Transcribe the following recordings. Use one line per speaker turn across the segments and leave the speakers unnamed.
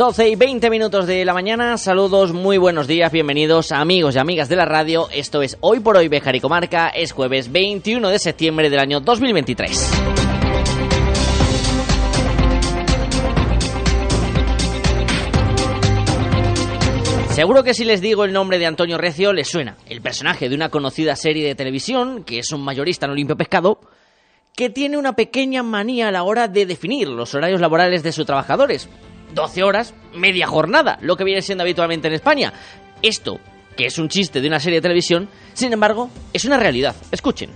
Doce y 20 minutos de la mañana, saludos, muy buenos días, bienvenidos amigos y amigas de la radio, esto es Hoy por Hoy Bejar y Comarca, es jueves 21 de septiembre del año 2023. Seguro que si les digo el nombre de Antonio Recio les suena, el personaje de una conocida serie de televisión, que es un mayorista en Olimpio Pescado, que tiene una pequeña manía a la hora de definir los horarios laborales de sus trabajadores. 12 horas, media jornada, lo que viene siendo habitualmente en España. Esto, que es un chiste de una serie de televisión, sin embargo, es una realidad. Escuchen.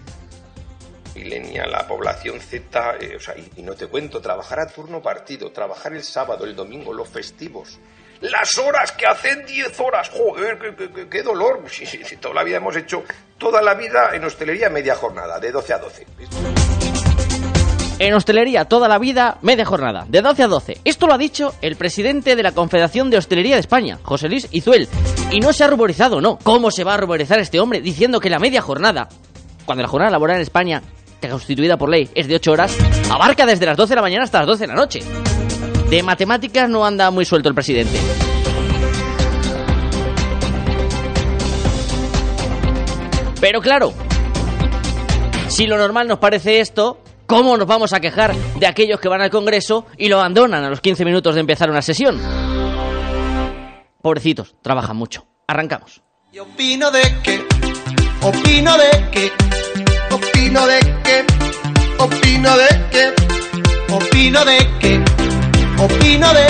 Milenia, la población Z, eh, o sea, y, no te cuento, trabajar a turno partido, trabajar el sábado, el domingo, los festivos. Las horas que hacen 10 horas, joder, qué, dolor. Sí, toda la vida hemos hecho, toda la vida en hostelería media jornada, de 12 a 12.
En hostelería toda la vida, media jornada, de 12 a 12. Esto lo ha dicho el presidente de la Confederación de Hostelería de España, José Luis Izuel. Y no se ha ruborizado, no. ¿Cómo se va a ruborizar este hombre diciendo que la media jornada, cuando la jornada laboral en España, constituida por ley, es de 8 horas, abarca desde las 12 de la mañana hasta las 12 de la noche? De matemáticas no anda muy suelto el presidente. Pero claro, si lo normal nos parece esto, ¿cómo nos vamos a quejar de aquellos que van al Congreso y lo abandonan a los 15 minutos de empezar una sesión? Pobrecitos, trabajan mucho. Arrancamos.
Y opino de opino de opino de opino de opino de opino de opino de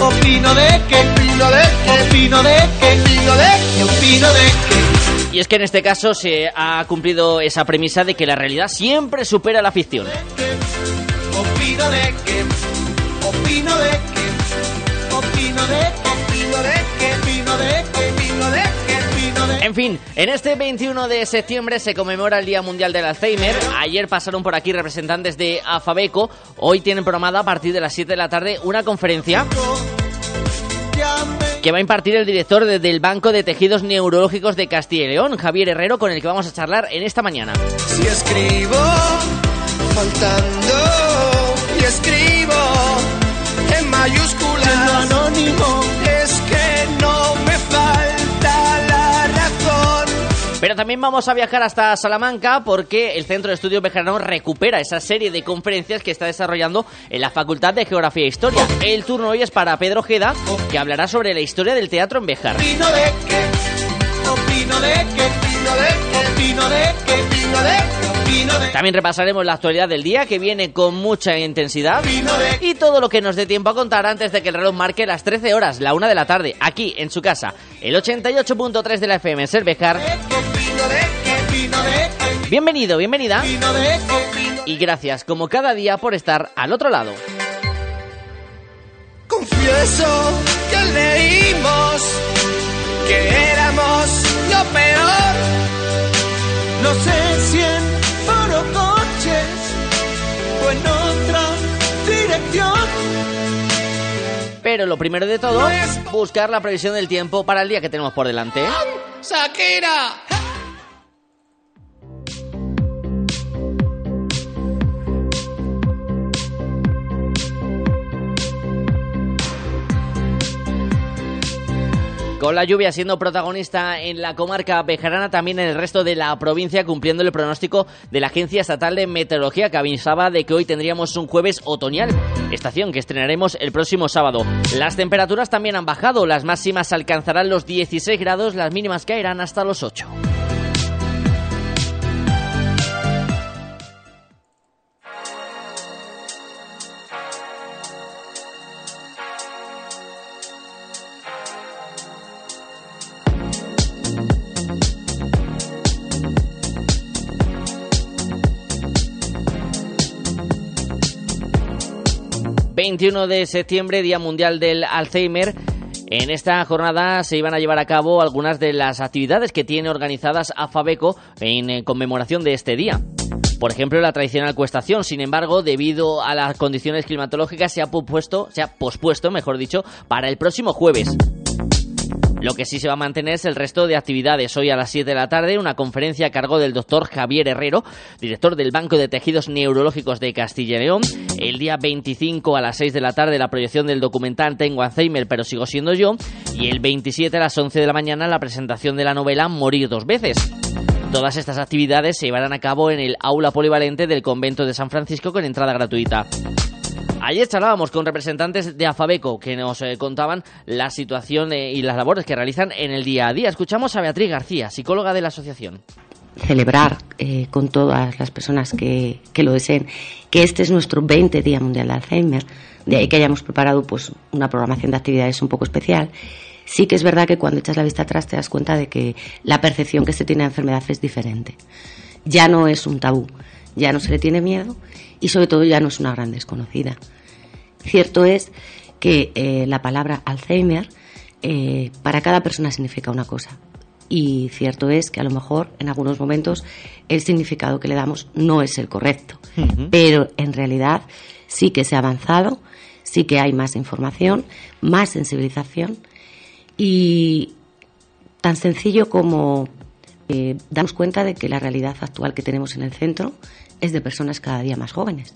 opino de opino de opino de opino de.
Y es que en este caso se ha cumplido esa premisa de que la realidad siempre supera la ficción. En fin, en este 21 de septiembre se conmemora el Día Mundial del Alzheimer. Ayer pasaron por aquí representantes de Afabeco. Hoy tienen programada a partir de las 7 de la tarde una conferencia que va a impartir el director de- del Banco de Tejidos Neurológicos de Castilla y León, Javier Herrero, con el que vamos a charlar en esta mañana.
Si escribo faltando y escribo en mayúsculas anónimo
Pero también vamos a viajar hasta Salamanca porque el Centro de Estudios Bejarano recupera esa serie de conferencias que está desarrollando en la Facultad de Geografía e Historia. El turno hoy es para Pedro Ojeda, que hablará sobre la historia del teatro en Bejar. También repasaremos la actualidad del día que viene con mucha intensidad y todo lo que nos dé tiempo a contar antes de que el reloj marque las 13 horas, la 1 de la tarde, aquí en su casa, el 88.3 de la FM Cervejar. Bienvenido, bienvenida y gracias como cada día por estar al otro lado.
Confieso que leímos que éramos lo peor. No sé si o en otra dirección.
Pero lo primero de todo, buscar la previsión del tiempo para el día que tenemos por delante.
Shakira.
Con la lluvia siendo protagonista en la comarca bejarana, también en el resto de la provincia, cumpliendo el pronóstico de la Agencia Estatal de Meteorología, que avisaba de que hoy tendríamos un jueves otoñal, estación que estrenaremos el próximo sábado. Las temperaturas también han bajado, las máximas alcanzarán los 16 grados, las mínimas caerán hasta los 8. 21 de septiembre, Día Mundial del Alzheimer. En esta jornada se iban a llevar a cabo algunas de las actividades que tiene organizadas AFABECO en eh, conmemoración de este día. Por ejemplo, la tradicional cuestación, sin embargo, debido a las condiciones climatológicas se ha pospuesto, se ha pospuesto, mejor dicho, para el próximo jueves. Lo que sí se va a mantener es el resto de actividades. Hoy a las 7 de la tarde, una conferencia a cargo del doctor Javier Herrero, director del Banco de Tejidos Neurológicos de Castilla y León. El día 25 a las 6 de la tarde, la proyección del documental Tengo Alzheimer, pero sigo siendo yo. Y el 27 a las 11 de la mañana, la presentación de la novela Morir dos veces. Todas estas actividades se llevarán a cabo en el aula polivalente del convento de San Francisco con entrada gratuita. Ayer charlábamos con representantes de Afabeco que nos eh, contaban la situación eh, y las labores que realizan en el día a día. Escuchamos a Beatriz García, psicóloga de la asociación
celebrar eh, con todas las personas que, que, lo deseen que este es nuestro 20 Día Mundial de Alzheimer, de ahí que hayamos preparado pues una programación de actividades un poco especial. Sí que es verdad que cuando echas la vista atrás te das cuenta de que la percepción que se tiene de la enfermedad es diferente. Ya no es un tabú, ya no se le tiene miedo y sobre todo ya no es una gran desconocida. Cierto es que eh, la palabra Alzheimer eh, para cada persona significa una cosa. Y cierto es que a lo mejor en algunos momentos el significado que le damos no es el correcto. Pero en realidad sí que se ha avanzado, sí que hay más información, más sensibilización y tan sencillo como eh, darnos cuenta de que la realidad actual que tenemos en el centro es de personas cada día más jóvenes,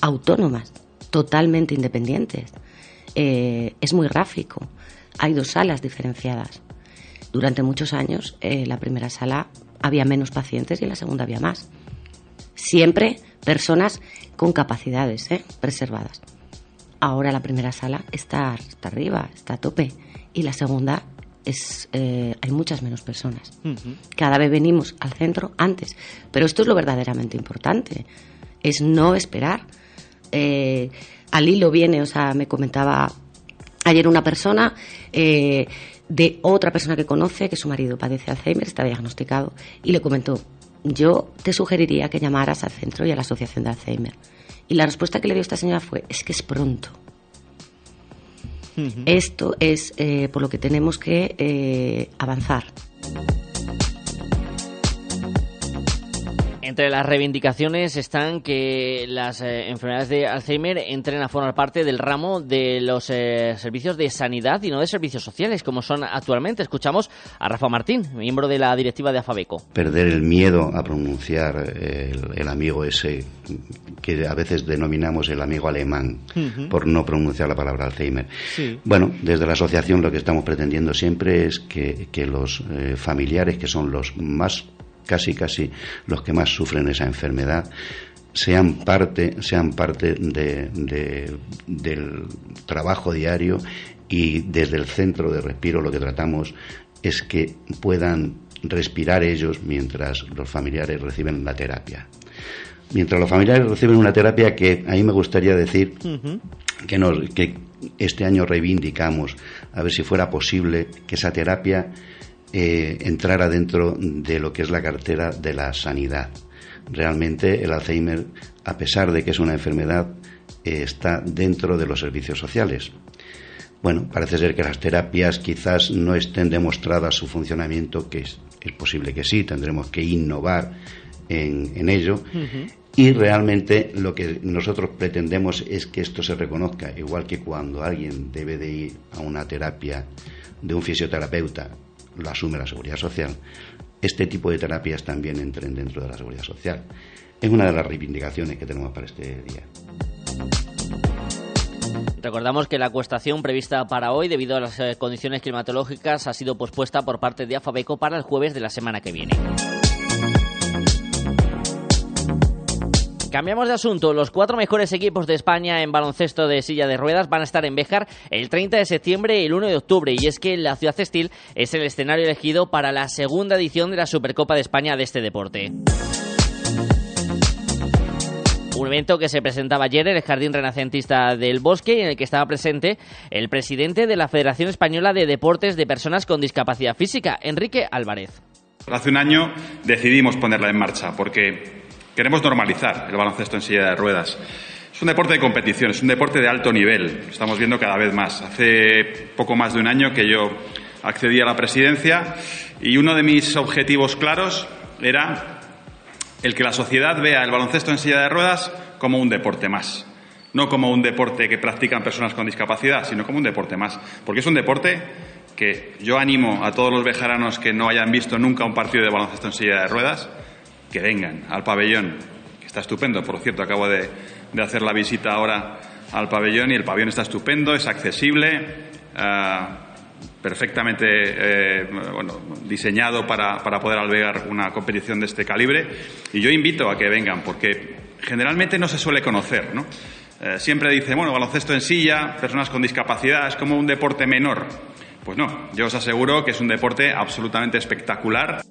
autónomas, totalmente independientes. Eh, es muy gráfico. Hay dos salas diferenciadas. Durante muchos años, eh, la primera sala había menos pacientes y en la segunda había más. Siempre personas con capacidades ¿eh? preservadas. Ahora la primera sala está, está arriba, está a tope. Y la segunda es, hay muchas menos personas. Cada vez venimos al centro antes. Pero esto es lo verdaderamente importante. Es no esperar eh, al hilo viene, o sea, me comentaba ayer una persona eh, de otra persona que conoce que su marido padece Alzheimer, está diagnosticado, y le comentó, yo te sugeriría que llamaras al centro y a la asociación de Alzheimer. Y la respuesta que le dio esta señora fue, es que es pronto. Esto es eh, por lo que tenemos que avanzar.
Entre las reivindicaciones están que las eh, enfermedades de Alzheimer entren a formar parte del ramo de los eh, servicios de sanidad y no de servicios sociales, como son actualmente. Escuchamos a Rafa Martín, miembro de la directiva de Afabeco.
Perder el miedo a pronunciar el, amigo ese que a veces denominamos el amigo alemán por no pronunciar la palabra Alzheimer. Bueno, desde la asociación lo que estamos pretendiendo siempre es que, los eh, familiares, que son los más casi casi los que más sufren esa enfermedad sean parte, sean parte del trabajo diario y desde el centro de respiro lo que tratamos es que puedan respirar ellos mientras los familiares reciben la terapia. Mientras los familiares reciben una terapia que ahí me gustaría decir que, nos, que este año reivindicamos, a ver si fuera posible que esa terapia eh, entrara dentro de lo que es la cartera de la sanidad. Realmente el Alzheimer, a pesar de que es una enfermedad, eh, está dentro de los servicios sociales. Bueno, parece ser que las terapias quizás no estén demostradas su funcionamiento, que es, posible que sí, tendremos que innovar en, ello. Y realmente lo que nosotros pretendemos es que esto se reconozca, igual que cuando alguien debe de ir a una terapia de un fisioterapeuta lo asume la seguridad social, este tipo de terapias también entren dentro de la seguridad social. Es una de las reivindicaciones que tenemos para este día.
Recordamos que la acuestación prevista para hoy, debido a las eh, condiciones climatológicas, ha sido pospuesta por parte de Afabeco para el jueves de la semana que viene. Cambiamos de asunto. Los cuatro mejores equipos de España en baloncesto de silla de ruedas van a estar en Béjar el 30 de septiembre y el 1 de octubre. Y es que la ciudad textil es el escenario elegido para la segunda edición de la Supercopa de España de este deporte. Un evento que se presentaba ayer en el Jardín Renacentista del Bosque y en el que estaba presente el presidente de la Federación Española de Deportes de Personas con Discapacidad Física, Enrique Álvarez.
Hace un año decidimos ponerla en marcha porque Queremos normalizar el baloncesto en silla de ruedas. Es un deporte de competición, es un deporte de alto nivel. Estamos viendo cada vez más. Hace poco más de un año que yo accedí a la presidencia y uno de mis objetivos claros era el que la sociedad vea el baloncesto en silla de ruedas como un deporte más. No como un deporte que practican personas con discapacidad, sino como un deporte más. Porque es un deporte que yo animo a todos los bejaranos que no hayan visto nunca un partido de baloncesto en silla de ruedas, que vengan al pabellón, que está estupendo. Por cierto, acabo de, hacer la visita ahora al pabellón y el pabellón está estupendo, es accesible. Ah, perfectamente eh, bueno, diseñado para, para, poder albergar una competición de este calibre. Y yo invito a que vengan, porque generalmente no se suele conocer, ¿no? Eh, siempre dice, bueno, baloncesto en silla, personas con discapacidad, es como un deporte menor. Pues no, yo os aseguro que es un deporte absolutamente espectacular.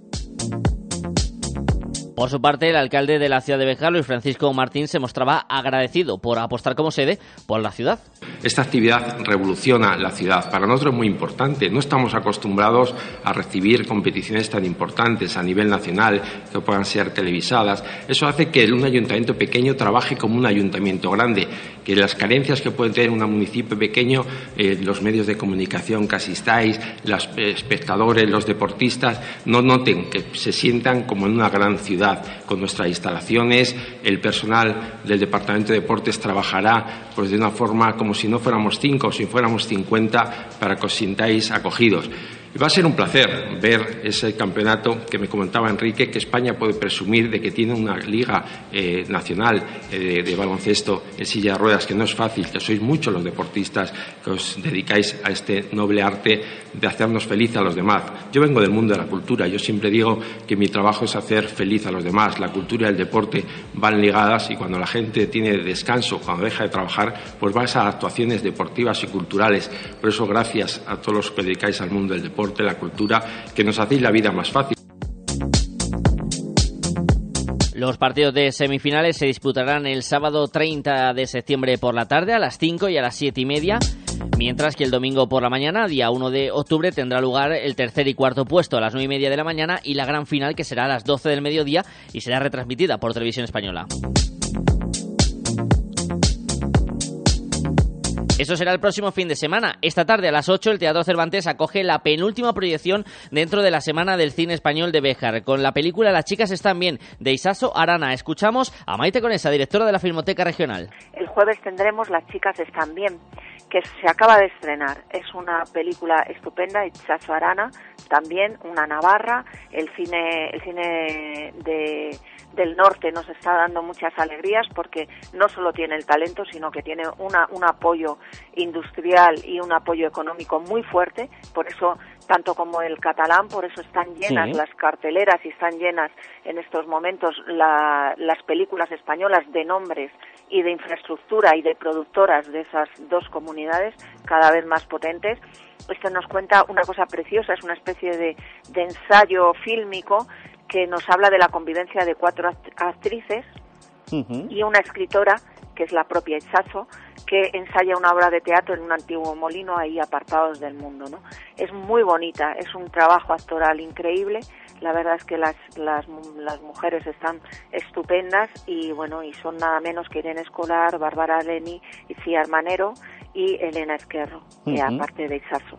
Por su parte, el alcalde de la ciudad de Bejar, Luis Francisco Martín, se mostraba agradecido por apostar como sede por la ciudad.
Esta actividad revoluciona la ciudad. Para nosotros es muy importante. No estamos acostumbrados a recibir competiciones tan importantes a nivel nacional que puedan ser televisadas. Eso hace que un ayuntamiento pequeño trabaje como un ayuntamiento grande, que las carencias que puede tener un municipio pequeño, eh, los medios de comunicación que asistáis, los espectadores, los deportistas, no noten que se sientan como en una gran ciudad con nuestras instalaciones. El personal del Departamento de Deportes trabajará pues, de una forma como si no fuéramos cinco o si fuéramos cincuenta para que os sintáis acogidos. Y va a ser un placer ver ese campeonato que me comentaba Enrique, que España puede presumir de que tiene una liga eh, nacional eh, de, baloncesto en silla de ruedas, que no es fácil, que sois muchos los deportistas que os dedicáis a este noble arte de hacernos feliz a los demás. Yo vengo del mundo de la cultura, yo siempre digo que mi trabajo es hacer feliz a los demás. La cultura y el deporte van ligadas y cuando la gente tiene descanso, cuando deja de trabajar, pues va a actuaciones deportivas y culturales. Por eso, gracias a todos los que dedicáis al mundo del deporte la cultura, que nos hacéis la vida más fácil.
Los partidos de semifinales se disputarán el sábado 30 de septiembre por la tarde a las 5 y a las 7 y media, mientras que el domingo por la mañana, día 1 de octubre, tendrá lugar el tercer y cuarto puesto a las 9 y media de la mañana y la gran final que será a las 12 del mediodía y será retransmitida por televisión española. Eso será el próximo fin de semana. Esta tarde a las 8 el Teatro Cervantes acoge la penúltima proyección dentro de la Semana del Cine Español de Béjar, con la película Las chicas están bien, de Isaso Arana. Escuchamos a Maite Conesa, directora de la Filmoteca Regional.
El jueves tendremos Las chicas están bien, que se acaba de estrenar. Es una película estupenda, Isaso Arana, también una Navarra, el cine, el cine de del norte nos está dando muchas alegrías porque no solo tiene el talento, sino que tiene una, un apoyo industrial y un apoyo económico muy fuerte. Por eso, tanto como el catalán, por eso están llenas las carteleras y están llenas en estos momentos las películas españolas de nombres y de infraestructura y de productoras de esas dos comunidades cada vez más potentes. Esto nos cuenta una cosa preciosa, es una especie de, de ensayo fílmico que nos habla de la convivencia de cuatro actrices y una escritora, que es la propia Itzazo, que ensaya una obra de teatro en un antiguo molino ahí apartados del mundo. ¿no? Es muy bonita, es un trabajo actoral increíble. La verdad es que las, las, las mujeres están estupendas y bueno, y son nada menos que Irene Escolar, Bárbara Leni, Cia Manero y Elena Esquerro, aparte de Itzazo.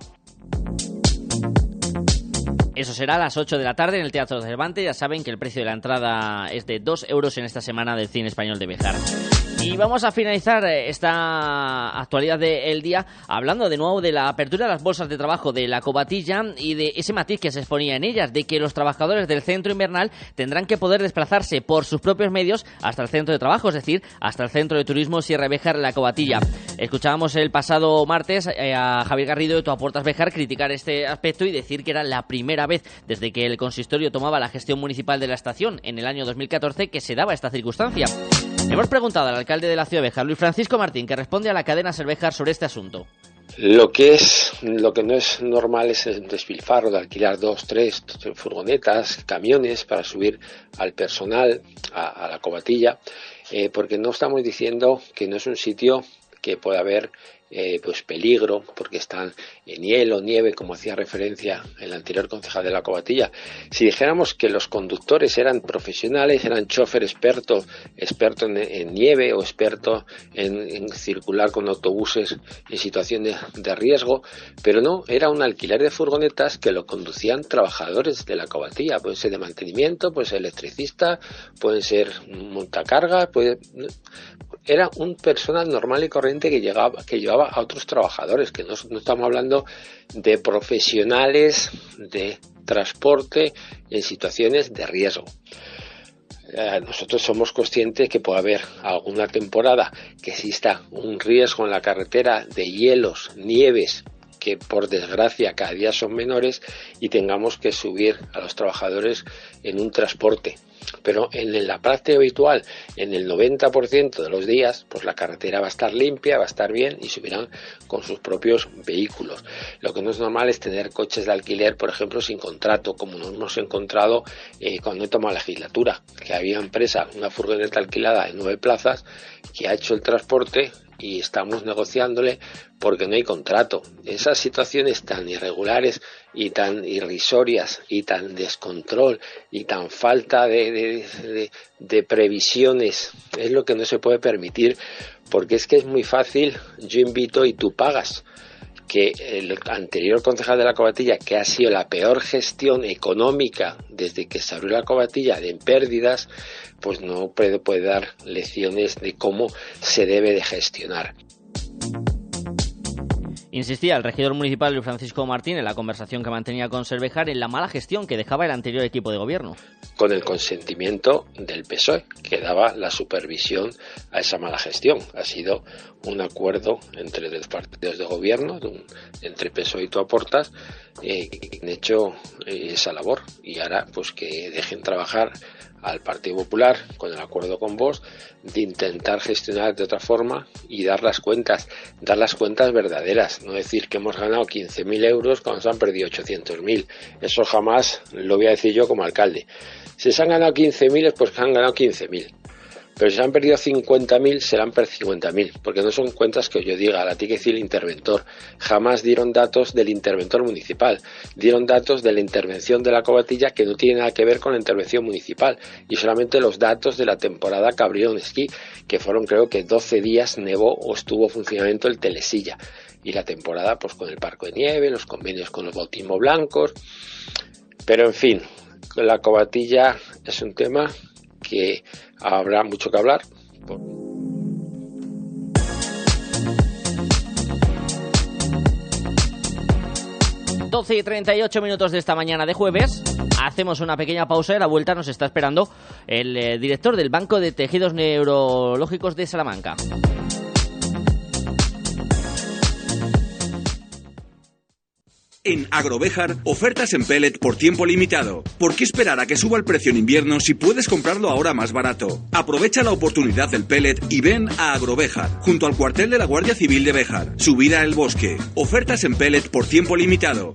Eso será a las 8 de la tarde en el Teatro Cervantes. Ya saben que el precio de la entrada es de 2 euros en esta semana del cine español de Bejar. Y vamos a finalizar eh, esta actualidad del día hablando de nuevo de la apertura de las bolsas de trabajo de la cobatilla y de ese matiz que se exponía en ellas, de que los trabajadores del centro invernal tendrán que poder desplazarse por sus propios medios hasta el centro de trabajo, es decir, hasta el centro de turismo Sierra Bejar La Cobatilla. Escuchábamos el pasado martes eh, a Javier Garrido de Tu Aportas Bejar criticar este aspecto y decir que era la primera vez desde que el consistorio tomaba la gestión municipal de la estación en el año 2014 que se daba esta circunstancia. Hemos preguntado al alcalde de la ciudad de Bejar, Luis Francisco Martín, que responde a la cadena Cervejar sobre este asunto.
Lo que es, lo que no es normal es el despilfarro de alquilar dos, tres furgonetas, camiones para subir al personal a, la cobatilla, eh, porque no estamos diciendo que no es un sitio que pueda haber eh, pues peligro porque están en hielo, nieve, como hacía referencia el anterior concejal de la Cobatilla. Si dijéramos que los conductores eran profesionales, eran chofer experto, experto en, nieve o experto en, circular con autobuses en situaciones de, riesgo, pero no, era un alquiler de furgonetas que lo conducían trabajadores de la Cobatilla, pueden ser de mantenimiento, pueden ser electricista, pueden ser montacarga, puede, era un personal normal y corriente que llegaba, que llevaba a otros trabajadores, que no, estamos hablando de profesionales de transporte en situaciones de riesgo. Eh, nosotros somos conscientes que puede haber alguna temporada que exista un riesgo en la carretera de hielos, nieves, que por desgracia cada día son menores y tengamos que subir a los trabajadores en un transporte pero en la práctica habitual, en el 90% de los días, pues la carretera va a estar limpia, va a estar bien y subirán con sus propios vehículos. Lo que no es normal es tener coches de alquiler, por ejemplo, sin contrato, como nos hemos encontrado eh, cuando he tomado la legislatura, que había empresa, una furgoneta alquilada en nueve plazas, que ha hecho el transporte y estamos negociándole porque no hay contrato. Esas situaciones tan irregulares y tan irrisorias y tan descontrol y tan falta de, de, previsiones es lo que no se puede permitir porque es que es muy fácil, yo invito y tú pagas que el anterior concejal de la cobatilla, que ha sido la peor gestión económica desde que se abrió la cobatilla de pérdidas, pues no puede, puede dar lecciones de cómo se debe de gestionar.
Insistía el regidor municipal Luis Francisco Martín en la conversación que mantenía con Cervejar en la mala gestión que dejaba el anterior equipo de gobierno.
Con el consentimiento del PSOE, que daba la supervisión a esa mala gestión. Ha sido un acuerdo entre los partidos de gobierno, entre PSOE y tú aportas, eh, que han hecho eh, esa labor. Y ahora, pues que dejen trabajar al Partido Popular, con el acuerdo con vos, de intentar gestionar de otra forma y dar las cuentas, dar las cuentas verdaderas, no decir que hemos ganado 15.000 euros cuando se han perdido 800.000. Eso jamás lo voy a decir yo como alcalde. Si se han ganado 15.000 es pues han ganado 15.000. Pero si se han perdido 50.000, serán perdido 50.000, porque no son cuentas que yo diga, la tiene que decir el interventor. Jamás dieron datos del interventor municipal, dieron datos de la intervención de la cobatilla que no tiene nada que ver con la intervención municipal, y solamente los datos de la temporada que abrió esquí, que fueron creo que 12 días nevó o estuvo en funcionamiento el telesilla. Y la temporada, pues con el parco de nieve, los convenios con los bautismos blancos. Pero en fin, la cobatilla es un tema que habrá mucho que hablar.
12 y 38 minutos de esta mañana de jueves. Hacemos una pequeña pausa y la vuelta nos está esperando el eh, director del Banco de Tejidos Neurológicos de Salamanca.
En Agrovejar, ofertas en pellet por tiempo limitado. ¿Por qué esperar a que suba el precio en invierno si puedes comprarlo ahora más barato? Aprovecha la oportunidad del pellet y ven a Agrovejar, junto al cuartel de la Guardia Civil de Bejar. Subida al bosque. Ofertas en pellet por tiempo limitado.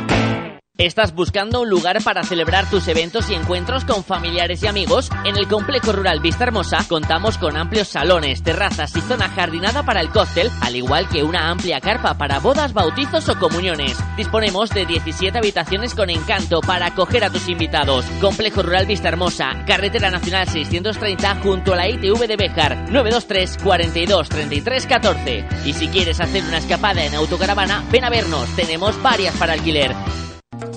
¿Estás buscando un lugar para celebrar tus eventos y encuentros con familiares y amigos? En el Complejo Rural Vista Hermosa contamos con amplios salones, terrazas y zona jardinada para el cóctel, al igual que una amplia carpa para bodas, bautizos o comuniones. Disponemos de 17 habitaciones con encanto para acoger a tus invitados. Complejo Rural Vista Hermosa, Carretera Nacional 630 junto a la ITV de Béjar, 923 42 33 14. Y si quieres hacer una escapada en autocaravana, ven a vernos, tenemos varias para alquiler.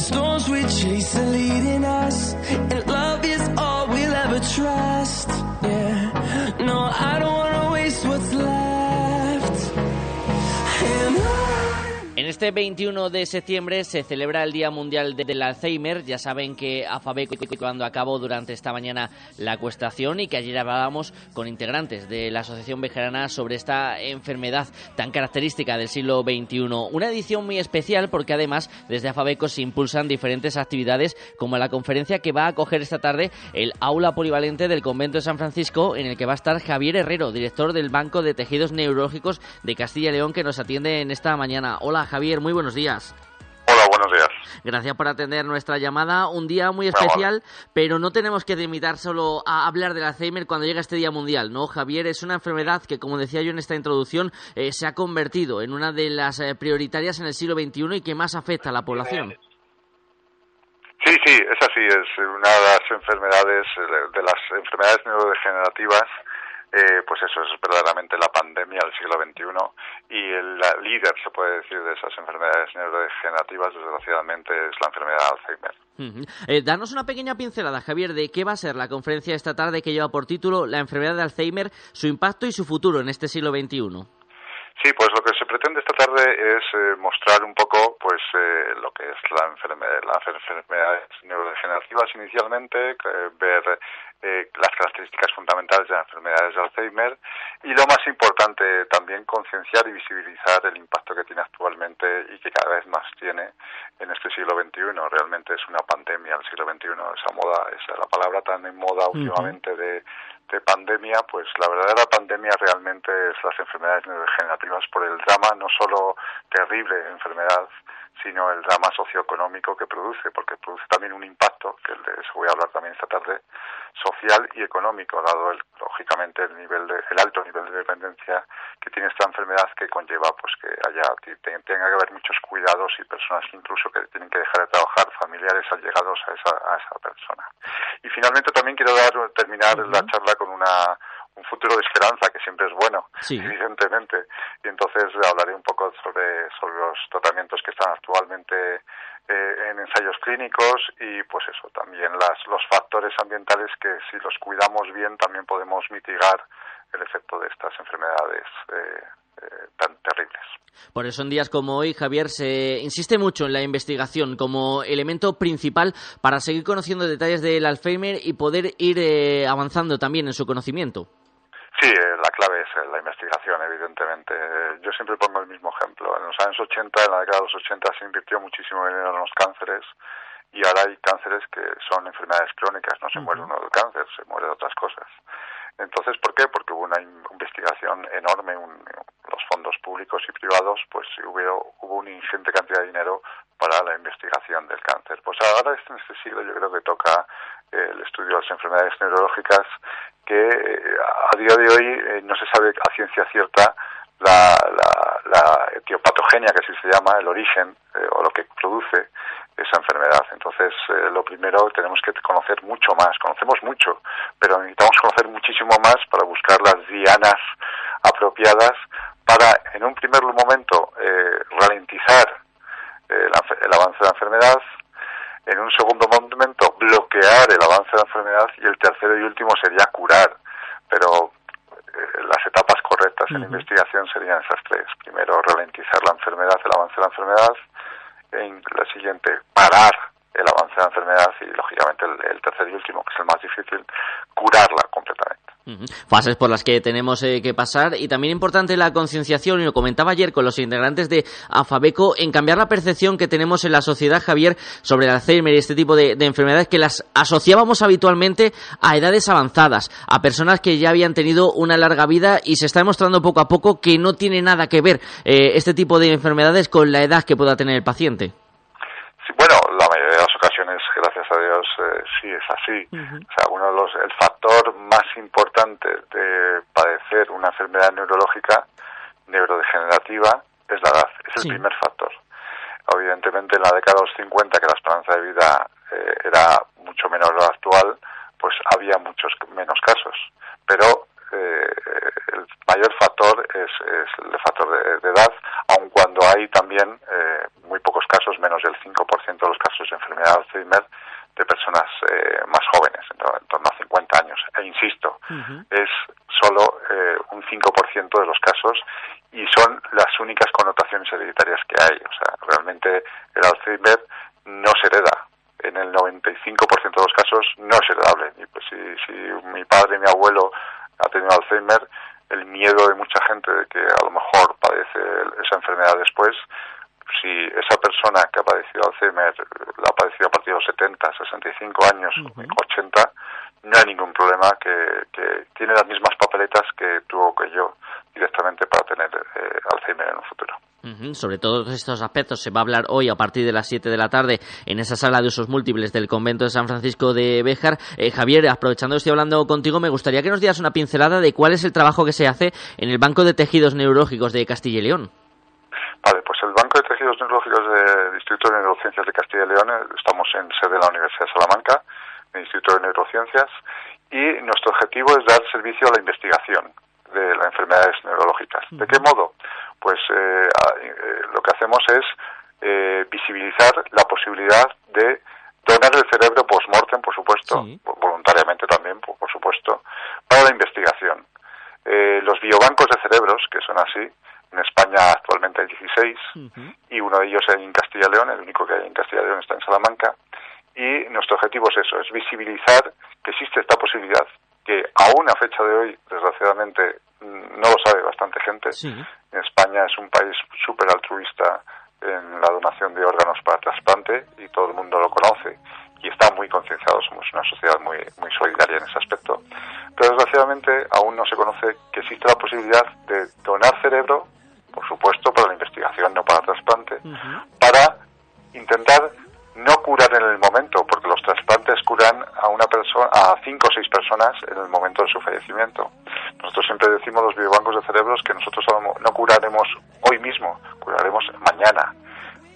The storms we chase are leading us, and love is all we'll ever
trust. Yeah, no, I don't wanna.
Este 21 de septiembre se celebra el Día Mundial de- del Alzheimer. Ya saben que AFABEC cuando acabó durante esta mañana la cuestación y que ayer hablábamos con integrantes de la Asociación Bejarana sobre esta enfermedad tan característica del siglo XXI. Una edición muy especial porque además desde AFABECO se impulsan diferentes actividades como la conferencia que va a acoger esta tarde el aula polivalente del convento de San Francisco en el que va a estar Javier Herrero, director del Banco de Tejidos Neurológicos de Castilla y León que nos atiende en esta mañana. Hola Javier, muy buenos días.
Hola, buenos días.
Gracias por atender nuestra llamada. Un día muy especial, pero no tenemos que limitar solo a hablar del Alzheimer cuando llega este Día Mundial, ¿no? Javier, es una enfermedad que, como decía yo en esta introducción, eh, se ha convertido en una de las eh, prioritarias en el siglo XXI y que más afecta a la población.
Sí, sí, es así, es una de las enfermedades, eh, de las enfermedades neurodegenerativas, eh, pues eso es verdaderamente la pandemia del siglo XXI y el la líder, se puede decir, de esas enfermedades neurodegenerativas, desgraciadamente, es la enfermedad de Alzheimer.
Danos una pequeña pincelada, Javier, de qué va a ser la conferencia esta tarde que lleva por título La enfermedad de Alzheimer, su impacto y su futuro en este siglo XXI.
Sí, pues lo que se pretende esta tarde es eh, mostrar un poco, pues, eh, lo que es la enfermedad, las enfermedades neurodegenerativas inicialmente, que- ver eh, las características fundamentales de las enfermedades de Alzheimer y lo más importante también concienciar y visibilizar el impacto que tiene actualmente y que cada vez más tiene en este siglo XXI. Realmente es una pandemia el siglo XXI, esa moda, esa la palabra tan en moda últimamente de, de pandemia, pues la verdadera pandemia realmente es las enfermedades neurodegenerativas por el drama no solo terrible enfermedad, sino el drama socioeconómico que produce, porque produce también un impacto, que de eso voy a hablar también esta tarde, social y económico, dado el, lógicamente el nivel de, el alto nivel de dependencia que tiene esta enfermedad que conlleva pues que haya te- tenga que haber muchos cuidados y personas que incluso que tienen que dejar de trabajar, familiares allegados a esa, a esa persona. Y finalmente también quiero dar, terminar la charla con una un futuro de esperanza que siempre es bueno,
Sí.
evidentemente. Y entonces hablaré un poco sobre, sobre los tratamientos que están actualmente eh, en ensayos clínicos y pues eso, también las, los factores ambientales que si los cuidamos bien también podemos mitigar el efecto de estas enfermedades eh, eh, tan terribles.
Por eso en días como hoy, Javier, se insiste mucho en la investigación como elemento principal para seguir conociendo detalles del Alzheimer y poder ir eh, avanzando también en su conocimiento.
Sí, eh, la clave es eh, la investigación, evidentemente. Eh, Yo siempre pongo el mismo ejemplo. En los años 80, en la década de los 80, se invirtió muchísimo dinero en los cánceres y ahora hay cánceres que son enfermedades crónicas. No se muere uno del cáncer, se muere de otras cosas. Entonces, ¿por qué? Porque hubo una in- investigación enorme, un- los fondos públicos y privados, pues hubo, hubo una ingente cantidad de dinero para la investigación del cáncer. Pues ahora en este siglo yo creo que toca el estudio de las enfermedades neurológicas que eh, a día de hoy eh, no se sabe a ciencia cierta la, la, la etiopatogenia, que así se llama, el origen eh, o lo que produce esa enfermedad. Entonces, lo primero tenemos que conocer mucho más. Conocemos mucho, pero necesitamos conocer muchísimo más para buscar las dianas apropiadas para, en un primer momento, eh, ralentizar enfe- el avance de la enfermedad, en un segundo momento bloquear el avance de la enfermedad y el tercero y último sería curar. Pero eh, las etapas correctas en la investigación serían esas tres. Primero, ralentizar la enfermedad, el avance de la enfermedad. En la siguiente, parar el avance de la enfermedad y, lógicamente, el, el tercer y último, que es el más difícil, curarla completamente.
Fases por las que tenemos eh, que pasar y también importante la concienciación, y lo comentaba ayer con los integrantes de AFABECO, en cambiar la percepción que tenemos en la sociedad, Javier, sobre el Alzheimer y este tipo de, de enfermedades que las asociábamos habitualmente a edades avanzadas, a personas que ya habían tenido una larga vida y se está demostrando poco a poco que no tiene nada que ver eh, este tipo de enfermedades con la edad que pueda tener el paciente.
Bueno, la mayoría de ocasiones, gracias a Dios, eh, sí es así. O sea, uno de los, el factor más importante de padecer una enfermedad neurológica neurodegenerativa es la edad, es el primer factor. Evidentemente, en la década de los 50, que la esperanza de vida eh, era mucho menor a la actual, pues había muchos menos casos. Pero eh, el mayor factor es, es el factor de, de edad, aun cuando hay también eh, muy pocos casos, menos del 5% de los casos de enfermedad de Alzheimer de personas eh, más jóvenes, en, en, torno a 50 años. E insisto, es solo eh, un 5% de los casos y son las únicas connotaciones hereditarias que hay. O sea, realmente el Alzheimer no se hereda. En el 95% de los casos no es heredable. Y pues si, si mi padre mi abuelo ha tenido Alzheimer, el miedo de mucha gente de que a lo mejor padece esa enfermedad después, si esa persona que ha padecido Alzheimer la ha padecido a partir de los 70, 65 años, 80, no hay ningún problema, que, que, tiene las mismas papeletas que tú o que yo directamente para tener eh, Alzheimer en un futuro.
Uh -huh. Sobre todos estos aspectos se va a hablar hoy a partir de las 7 de la tarde en esa sala de usos múltiples del convento de San Francisco de Béjar. Eh, Javier, aprovechando que estoy hablando contigo, me gustaría que nos dieras una pincelada de cuál es el trabajo que se hace en el Banco de Tejidos Neurológicos de Castilla y León.
Vale, pues el Banco de Tejidos Neurológicos del Instituto de Neurociencias de Castilla y León, estamos en sede de la Universidad de Salamanca, el Instituto de Neurociencias, y nuestro objetivo es dar servicio a la investigación de las enfermedades neurológicas. ¿De qué modo? Pues eh, eh, lo que hacemos es eh, visibilizar la posibilidad de donar el cerebro post-mortem, por supuesto, sí. voluntariamente también, por, por, supuesto, para la investigación. los biobancos de cerebros, que son así, en España actualmente hay 16 uh -huh. y uno de ellos en Castilla y León, el único que hay en Castilla y León está en Salamanca. Y nuestro objetivo es eso, es visibilizar que existe esta posibilidad, que aún a fecha de hoy, desgraciadamente, no lo sabe bastante gente.
Sí.
España es un país súper altruista en la donación de órganos para trasplante y todo el mundo lo conoce y está muy concienciado, somos una sociedad muy, muy solidaria en ese aspecto. Pero desgraciadamente aún no se conoce que existe la posibilidad de donar cerebro, por supuesto, para la investigación, no para trasplante, uh -huh. para intentar no curar en el momento, porque los trasplantes curan a una persona, a cinco o seis personas en el momento de su fallecimiento. Nosotros siempre decimos los biobancos de cerebros que nosotros no curaremos hoy mismo, curaremos mañana,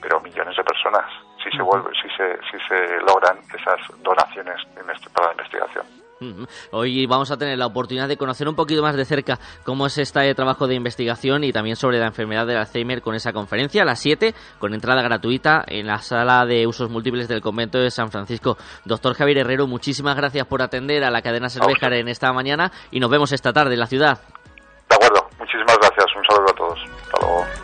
pero millones de personas si se vuelve, si se, si se logran esas donaciones para la investigación.
Hoy vamos a tener la oportunidad de conocer un poquito más de cerca cómo es este trabajo de investigación y también sobre la enfermedad del Alzheimer con esa conferencia a las 7 con entrada gratuita en la sala de usos múltiples del convento de San Francisco. Doctor Javier Herrero, muchísimas gracias por atender a la cadena Cervejar en esta mañana y nos vemos esta tarde en la ciudad.
De acuerdo, muchísimas gracias. Un saludo a todos. Hasta luego.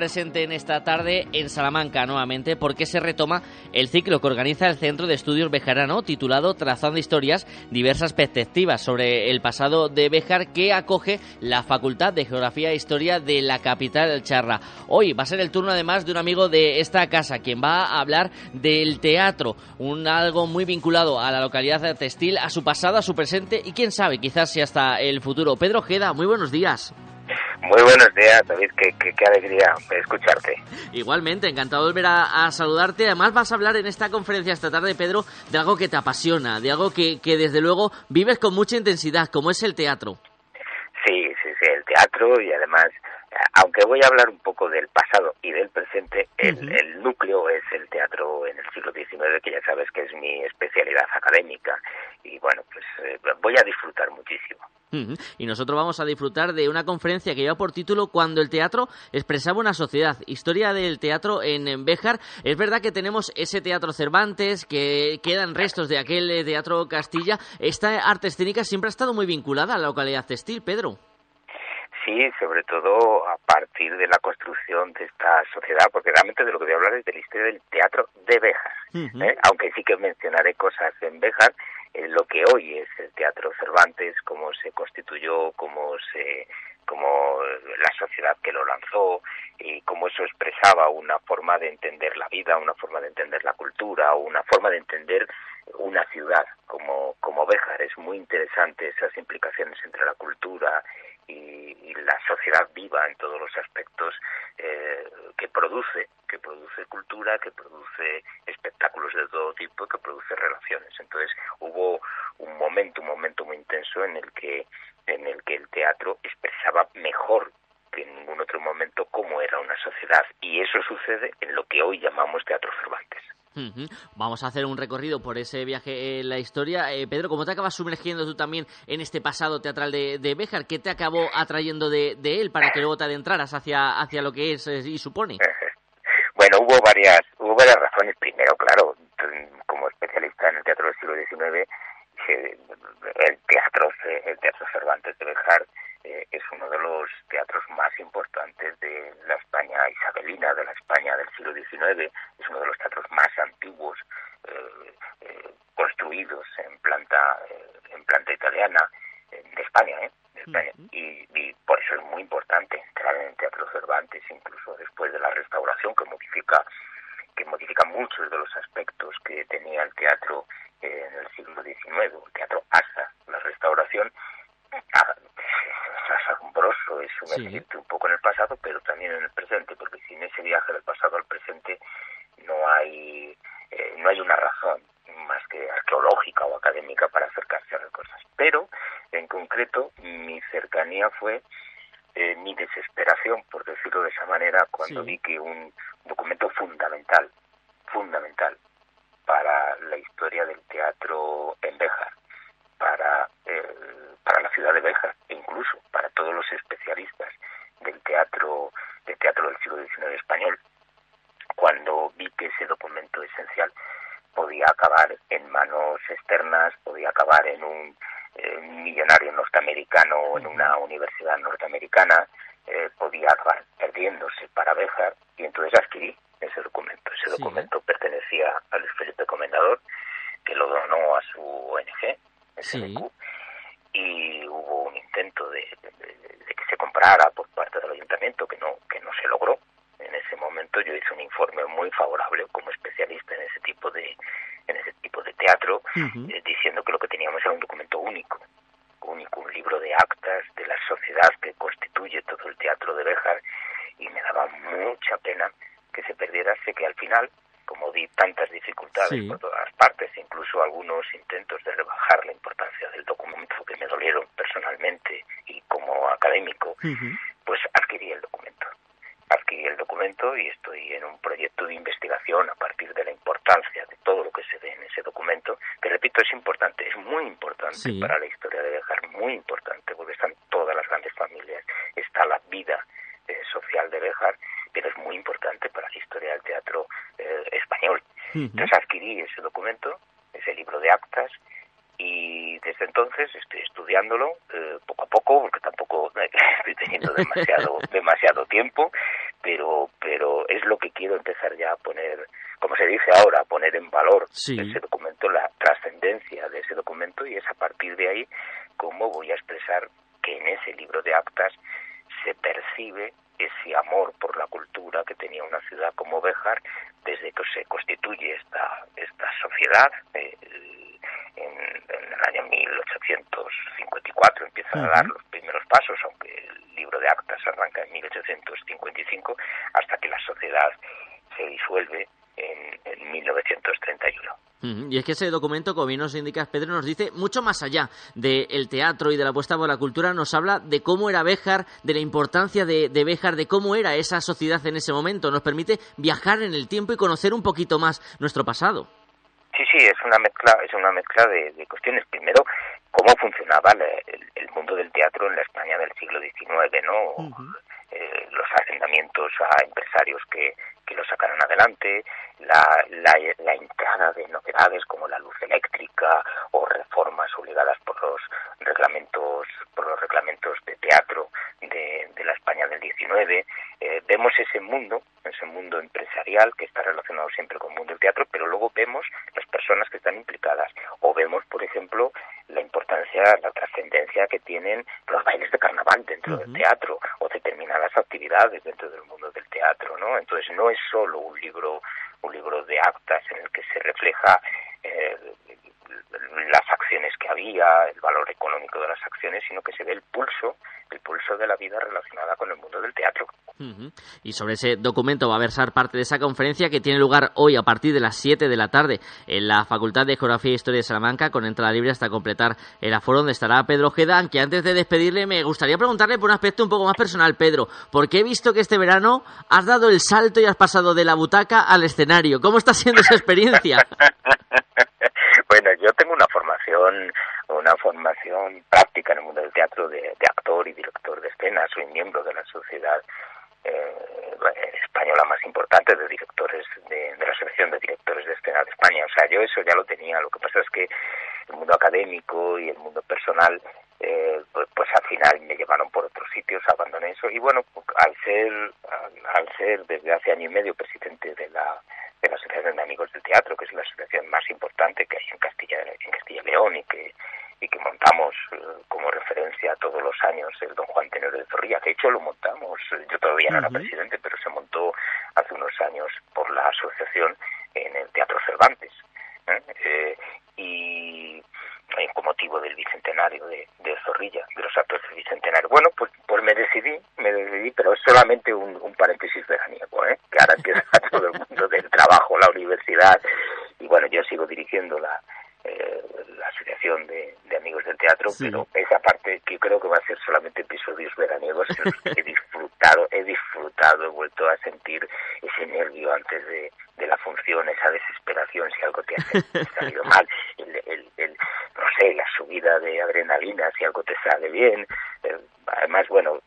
Presente en esta tarde en Salamanca nuevamente porque se retoma el ciclo que organiza el Centro de Estudios Bejarano titulado Trazando Historias, diversas perspectivas sobre el pasado de Bejar que acoge la Facultad de Geografía e Historia de la capital charra. Hoy va a ser el turno además de un amigo de esta casa quien va a hablar del teatro, un algo muy vinculado a la localidad textil, a su pasado, a su presente y quién sabe, quizás si hasta el futuro. Pedro Jeda, muy buenos días.
Muy buenos días, David. Qué, qué, qué alegría escucharte.
Igualmente, encantado de volver a, a, saludarte. Además, vas a hablar en esta conferencia esta tarde, Pedro, de algo que te apasiona, de algo que, que desde luego vives con mucha intensidad, como es el teatro.
Sí, sí, sí, el teatro y además, aunque voy a hablar un poco del pasado y del presente, el, uh -huh. el núcleo es el teatro en el siglo XIX, que ya sabes que es mi especialidad académica. Y bueno, pues eh, voy a disfrutar muchísimo.
Y nosotros vamos a disfrutar de una conferencia que lleva por título Cuando el teatro expresaba una sociedad. Historia del teatro en en Béjar. Es verdad que tenemos ese teatro Cervantes, que quedan restos de aquel eh, teatro Castilla. Esta arte escénica siempre ha estado muy vinculada a la localidad textil, Pedro.
Sí, sobre todo a partir de la construcción de esta sociedad, porque realmente de lo que voy a hablar es de la historia del teatro de Béjar. ¿eh? Aunque sí que mencionaré cosas en Béjar, en lo que hoy es el Teatro Cervantes, cómo se constituyó, cómo se como la sociedad que lo lanzó y cómo eso expresaba una forma de entender la vida, una forma de entender la cultura, una forma de entender una ciudad como, como Béjar. Es muy interesante esas implicaciones entre la cultura y, y la sociedad viva en todos los aspectos eh, que produce, que produce cultura, que produce espectáculos de todo tipo, que produce relaciones. Entonces hubo un momento, un momento muy intenso en el que en el que el teatro expresaba mejor que en ningún otro momento cómo era una sociedad y eso sucede en lo que hoy llamamos Teatro Cervantes.
Vamos a hacer un recorrido por ese viaje en la historia. Eh, Pedro, ¿cómo te acabas sumergiendo tú también en este pasado teatral de, de Béjar? ¿Qué te acabó atrayendo de, de él para que luego te adentraras hacia, hacia lo que es y supone?
Bueno, hubo varias, hubo varias razones. Primero, claro, como especialista en el teatro del siglo XIX, eh, el teatro, el teatro Cervantes de Béjar eh, es uno de los teatros más importantes de la España isabelina, de la España del siglo XIX. Es uno de los teatros más antiguos eh, eh, construidos en planta, en planta italiana de España, ¿eh? De España. y, y por eso es muy importante entrar en el Teatro Cervantes, incluso después de la restauración que modifica que modifica muchos de los aspectos que tenía el teatro eh, en el siglo XIX, el teatro hasta la restauración. Ah, es asombroso, es sumergirte un poco en el pasado, pero también en el presente, porque sin ese viaje del pasado al presente no hay eh, no hay una razón más que arqueológica o académica para acercarse a las cosas. Pero, en concreto, mi cercanía fue eh, mi desesperación, por decirlo de esa manera, cuando vi que un documento fundamental, fundamental para la historia del teatro en Béjar, para, eh, para la ciudad de Béjar, e incluso para todos los especialistas del teatro, del teatro del siglo XIX español, cuando vi que ese documento esencial podía acabar en manos externas, podía acabar en un eh, millonario norteamericano o en una universidad norteamericana, eh, podía acabar perdiéndose para Béjar y entonces adquirí ese documento. Ese documento pertenecía a Luis Felipe Comendador, que lo donó a su ONG, SNQ, y hubo un intento de, de- de- de que se comprara por parte del ayuntamiento que no que no se logró. En ese momento yo hice un informe muy favorable como especialista en ese tipo de en ese tipo de teatro eh, diciendo que lo que teníamos era un documento único único un libro de actas de la sociedad que constituye todo el teatro de Béjar y me daba mucha pena que se perdiera sé que al final como di tantas dificultades
Sí.
por todas partes incluso algunos intentos de rebajar la importancia del documento que me dolieron personalmente y como académico pues adquirí el documento adquirí el documento y estoy en un proyecto de investigación a partir de la importancia de todo lo que se ve en ese documento, que repito es importante, es muy importante
Sí.
para la historia de Béjar, muy importante, porque están todas las grandes familias, está la vida eh, social de Béjar, pero es muy importante para la historia del teatro eh, español. Entonces adquirí ese documento, ese libro de actas, y desde entonces estoy estudiándolo eh, poco a poco porque tampoco estoy teniendo demasiado demasiado tiempo pero pero es lo que quiero empezar ya a poner como se dice ahora a poner en valor
Sí.
ese documento la trascendencia de ese documento y es a partir de ahí cómo voy a expresar que en ese libro de actas se percibe ese amor por la cultura que tenía una ciudad como Béjar desde que se constituye esta esta sociedad eh, en, en el año 1854 empieza a dar los primeros pasos, aunque el libro de actas arranca en 1855, hasta que la sociedad se disuelve en, en 1931.
Ujú, Y es que ese documento, como bien nos indicas, Pedro, nos dice mucho más allá del teatro y de la apuesta por la cultura, nos habla de cómo era Béjar, de la importancia de, de Béjar, de cómo era esa sociedad en ese momento, nos permite viajar en el tiempo y conocer un poquito más nuestro pasado.
Sí, sí, es una mezcla, es una mezcla de, de cuestiones. Primero, cómo funcionaba la- el, el mundo del teatro en la España del siglo XIX, ¿no? Eh, los asentamientos a empresarios que, que lo sacaran adelante, la, la, la entrada de novedades como la luz eléctrica o reformas obligadas por los reglamentos por los reglamentos de teatro de, de la España del 19 eh, vemos ese mundo ese mundo empresarial que está relacionado siempre con el mundo del teatro pero luego vemos las personas que están implicadas. O vemos por ejemplo la importancia la trascendencia que tienen los bailes de carnaval dentro del teatro o determinadas actividades dentro del mundo del teatro no entonces no es solo un libro un libro de actas en el que se refleja eh, las acciones que había, el valor económico de las acciones, sino que se ve el pulso, el pulso de la vida relacionada con el mundo del teatro.
Y sobre ese documento va a versar parte de esa conferencia que tiene lugar hoy a partir de las 7 de la tarde en la Facultad de Geografía e Historia de Salamanca con entrada libre hasta completar el aforo donde estará Pedro Ojeda, aunque antes de despedirle me gustaría preguntarle por un aspecto un poco más personal, Pedro, porque he visto que este verano has dado el salto y has pasado de la butaca al escenario. ¿Cómo está siendo esa experiencia?
Bueno, yo tengo una formación, una formación práctica en el mundo del teatro de, actor y director de escena. Soy miembro de la sociedad eh, española más importante de directores de, la Asociación de Directores de Escena de España. O sea, yo eso ya lo tenía. Lo que pasa es que el mundo académico y el mundo personal, eh, pues, pues al final me llevaron por otros sitios, abandoné eso. Y bueno, al ser, al ser desde hace año y medio presidente de la de la Asociación de Amigos del Teatro, que es la asociación más importante que hay en Castilla, en Castilla y León y que, y que montamos eh, como referencia todos los años el Don Juan Tenero de Zorrilla. De hecho, lo montamos, yo todavía no era presidente, pero se montó hace unos años por la asociación en el Teatro Cervantes. ¿eh? Eh, y eh, con motivo del bicentenario de, de Zorrilla, de los actos del bicentenario. Bueno, pues, pues me decidí, me decidí, pero es solamente un, un paréntesis veraniego, ¿eh? que ahora empieza todo el mundo del trabajo, la universidad, y bueno, yo sigo dirigiendo la, eh, la asociación de, de amigos del teatro,
Sí.
pero esa parte que creo que va a ser solamente episodios veraniegos, que he disfrutado, he disfrutado, he vuelto a sentir ese nervio antes de, de la función, esa desesperación si algo te ha salido mal, el, el, el, no sé, la subida de adrenalina si algo te sale bien, eh, además, bueno,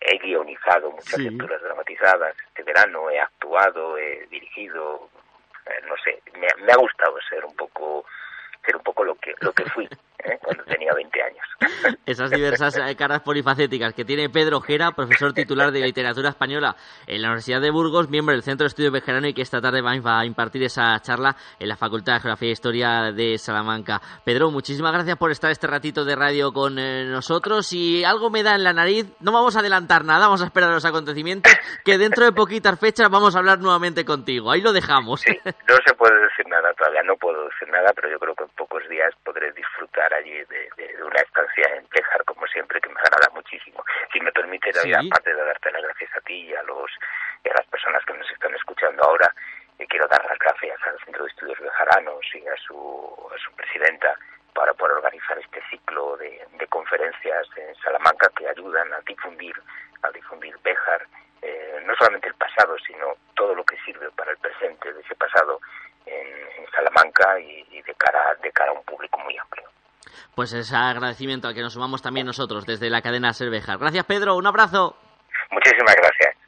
he guionizado muchas
Sí.
lecturas dramatizadas este verano, he actuado, he dirigido, eh, no sé, me, me ha gustado ser un poco ser un poco lo que lo que fui ¿eh? cuando tenía 20 años.
Esas diversas eh, caras polifacéticas que tiene Pedro Ojera, profesor titular de literatura española en la Universidad de Burgos, miembro del Centro de Estudios Bejarano y que esta tarde va a impartir esa charla en la Facultad de Geografía e Historia de Salamanca. Pedro, muchísimas gracias por estar este ratito de radio con eh, nosotros y algo me da en la nariz, no vamos a adelantar nada, vamos a esperar los acontecimientos, que dentro de poquitas fechas vamos a hablar nuevamente contigo. Ahí lo dejamos.
No se puede decir nada todavía, no puedo decir nada, pero yo creo que en pocos días podré disfrutar allí de, de- de una estancia en Tejar, como siempre, que me agrada muchísimo. Si me permite, David,
Sí.
aparte de darte las gracias a ti y a, los, y a las personas que nos están escuchando ahora, eh, quiero dar las gracias al Centro de Estudios Bejaranos y a su, a su presidenta para por organizar este ciclo de, de conferencias en Salamanca que ayudan a difundir, a difundir Béjar, eh, no solamente el pasado, sino todo lo que sirve para el presente de ese pasado en, en Salamanca y, y de cara de cara a un público muy amplio.
Pues ese agradecimiento al que nos sumamos también nosotros desde la cadena Cervejar. Gracias Pedro, un abrazo.
Muchísimas gracias.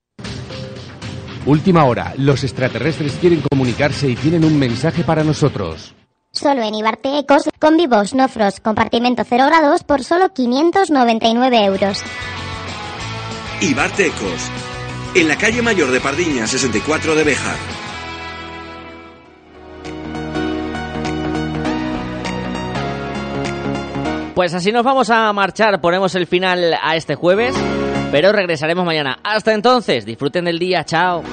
Última hora. Los extraterrestres quieren comunicarse y tienen un mensaje para nosotros.
Solo en Ibarte Ecos, con vivos, no frost, compartimento 0 grados por solo 599 euros.
Ibarte Ecos. En la calle Mayor de Pardiña, 64 de Béjar.
Pues así nos vamos a marchar, ponemos el final a este jueves, pero regresaremos mañana. Hasta entonces, disfruten del día, chao.